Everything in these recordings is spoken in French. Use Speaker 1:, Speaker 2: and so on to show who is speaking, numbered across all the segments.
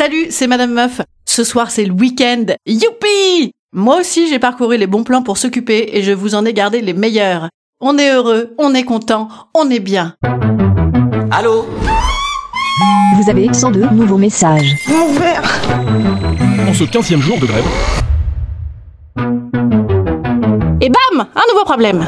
Speaker 1: Salut, c'est Madame Meuf. Ce soir, c'est le week-end. Youpi Moi aussi, j'ai parcouru les bons plans pour s'occuper et je vous en ai gardé les meilleurs. On est heureux, on est content, on est bien.
Speaker 2: Allô?
Speaker 3: Vous avez 102 nouveaux messages.
Speaker 4: En ce 15e jour de grève,
Speaker 1: Et bam Un nouveau problème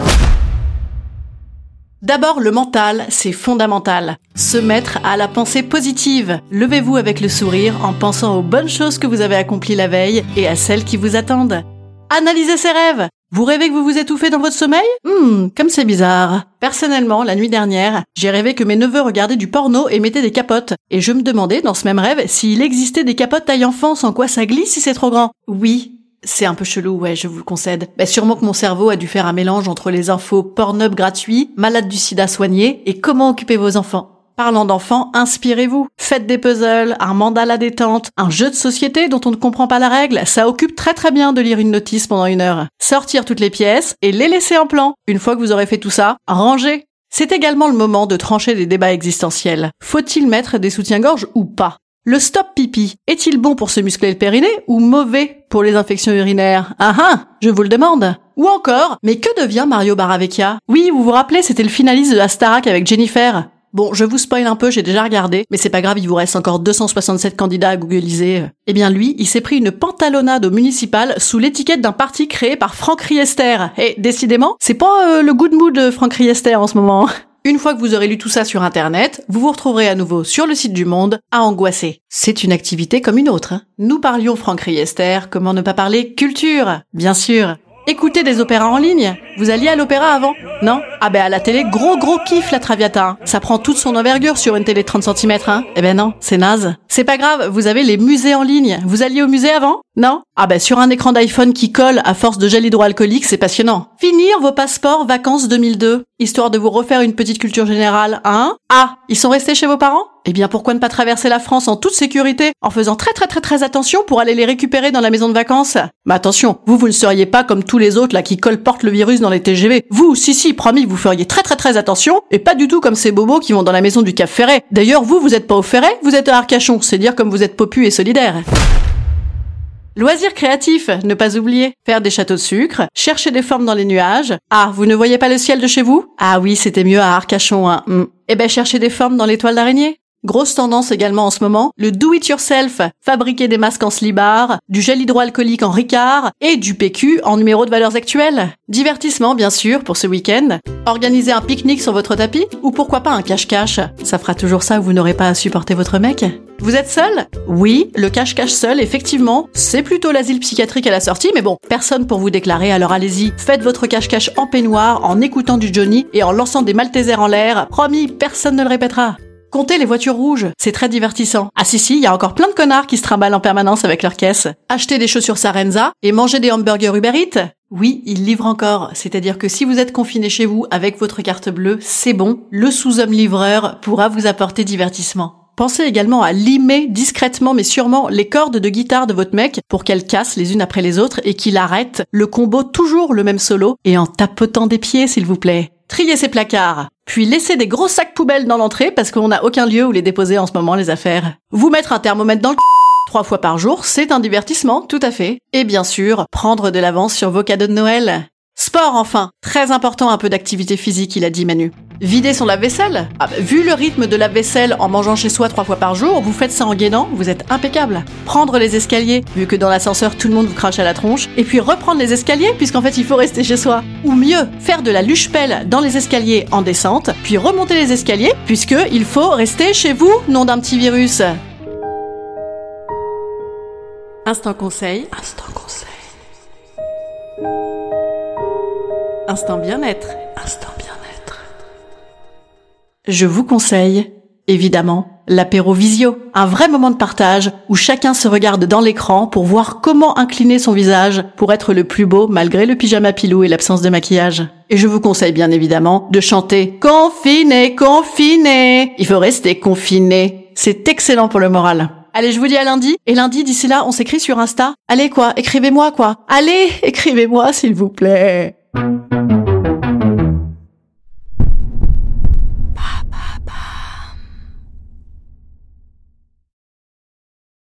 Speaker 1: D'abord, le mental, c'est fondamental. Se mettre à la pensée positive. Levez-vous avec le sourire en pensant aux bonnes choses que vous avez accomplies la veille et à celles qui vous attendent. Analysez ses rêves. Vous rêvez que vous vous étouffez dans votre sommeil? Hmm, comme c'est bizarre. Personnellement, la nuit dernière, j'ai rêvé que mes neveux regardaient du porno et mettaient des capotes. Et je me demandais, dans ce même rêve, s'il existait des capotes taille enfant sans quoi ça glisse si c'est trop grand. Oui, c'est un peu chelou, ouais, je vous le concède. Bah, sûrement que mon cerveau a dû faire un mélange entre les infos Pornhub gratuits, malade du sida soigné et comment occuper vos enfants. Parlant d'enfants, inspirez-vous. Faites des puzzles, un mandala détente, un jeu de société dont on ne comprend pas la règle. Ça occupe très très bien de lire une notice pendant une heure. Sortir toutes les pièces et les laisser en plan. Une fois que vous aurez fait tout ça, rangez. C'est également le moment de trancher des débats existentiels. Faut-il mettre des soutiens-gorge ou pas? Le stop pipi est-il bon pour se muscler le périnée ou mauvais pour les infections urinaires? Ah ah, je vous le demande. Ou encore, mais que devient Mario Baravecchia Oui, vous vous rappelez, c'était le finaliste de la Starac avec Jennifer. Bon, je vous spoil un peu, j'ai déjà regardé, mais c'est pas grave, il vous reste encore 267 candidats à googliser. Eh bien lui, il s'est pris une pantalonnade au municipal sous l'étiquette d'un parti créé par Franck Riester. Et décidément, c'est pas euh, le good mood de Franck Riester en ce moment. Une fois que vous aurez lu tout ça sur internet, vous vous retrouverez à nouveau sur le site du Monde à angoisser. C'est une activité comme une autre. hein. Nous parlions Franck Riester, comment ne pas parler culture Bien sûr. Écoutez des opéras en ligne Vous alliez à l'opéra avant Non? Ah ben à la télé, gros gros kiff la Traviata. Ça prend toute son envergure sur une télé de 30 cm, hein Eh ben non, c'est naze. C'est pas grave, vous avez les musées en ligne. Vous alliez au musée avant Non? Ah ben sur un écran d'iPhone qui colle à force de gel hydroalcoolique, c'est passionnant. Finir vos passeports vacances 2002, histoire de vous refaire une petite culture générale, hein? Ah, ils sont restés chez vos parents? Eh bien, pourquoi ne pas traverser la France en toute sécurité, en faisant très très très très attention pour aller les récupérer dans la maison de vacances? Mais attention, vous, vous ne seriez pas comme tous les autres là qui colportent le virus dans les TGV. Vous, si si, promis, vous feriez très très très attention, et pas du tout comme ces bobos qui vont dans la maison du Cap Ferret. D'ailleurs, vous, vous êtes pas au Ferret, vous êtes à Arcachon, c'est dire comme vous êtes popu et solidaire. Loisirs créatifs, ne pas oublier. Faire des châteaux de sucre, chercher des formes dans les nuages. Ah, vous ne voyez pas le ciel de chez vous? Ah oui, c'était mieux à Arcachon, hein. Hmm. Eh ben, chercher des formes dans l'étoile d'araignée. Grosse tendance également en ce moment, le do-it-yourself, fabriquer des masques en slibard, du gel hydroalcoolique en Ricard et du PQ en numéro de valeurs actuelles. Divertissement bien sûr pour ce week-end. Organiser un pique-nique sur votre tapis ou pourquoi pas un cache-cache. Ça fera toujours ça où vous n'aurez pas à supporter votre mec. Vous êtes seul? Oui, le cache-cache seul, effectivement, c'est plutôt l'asile psychiatrique à la sortie, mais bon, personne pour vous déclarer, alors allez-y, faites votre cache-cache en peignoir, en écoutant du Johnny et en lançant des Maltesers en l'air. Promis, personne ne le répétera. Comptez les voitures rouges, c'est très divertissant. Ah si si, il y a encore plein de connards qui se trimballent en permanence avec leur caisse. Acheter des chaussures Sarenza et manger des hamburgers Uber oui, ils livrent encore. C'est-à-dire que si vous êtes confiné chez vous avec votre carte bleue, c'est bon. Le sous-homme livreur pourra vous apporter divertissement. Pensez également à limer discrètement mais sûrement les cordes de guitare de votre mec pour qu'elles cassent les unes après les autres et qu'il arrête le combo toujours le même solo et en tapotant des pieds s'il vous plaît. Triez ses placards. Puis laissez des gros sacs poubelles dans l'entrée parce qu'on n'a aucun lieu où les déposer en ce moment les affaires. Vous mettre un thermomètre dans le trois fois par jour, c'est un divertissement, tout à fait. Et bien sûr, prendre de l'avance sur vos cadeaux de Noël. Sport enfin, très important un peu d'activité physique, il a dit Manu. Vider son lave-vaisselle ah bah, Vu le rythme de lave-vaisselle en mangeant chez soi trois fois par jour, vous faites ça en gainant, vous êtes impeccable. Prendre les escaliers, vu que dans l'ascenseur tout le monde vous crache à la tronche, et puis reprendre les escaliers, puisqu'en fait il faut rester chez soi. Ou mieux, faire de la luche-pelle dans les escaliers en descente, puis remonter les escaliers, puisque il faut rester chez vous, nom d'un petit virus. Instant conseil. Instant conseil. Instant bien-être. Instant bien-être. Je vous conseille, évidemment, l'apéro visio, un vrai moment de partage où chacun se regarde dans l'écran pour voir comment incliner son visage pour être le plus beau malgré le pyjama pilou et l'absence de maquillage. Et je vous conseille bien évidemment de chanter Confiné, confiné. Il faut rester confiné. C'est excellent pour le moral. Allez, je vous dis à lundi. Et lundi, d'ici là, on s'écrit sur Insta. Allez quoi, écrivez-moi quoi. Allez, écrivez-moi s'il vous plaît.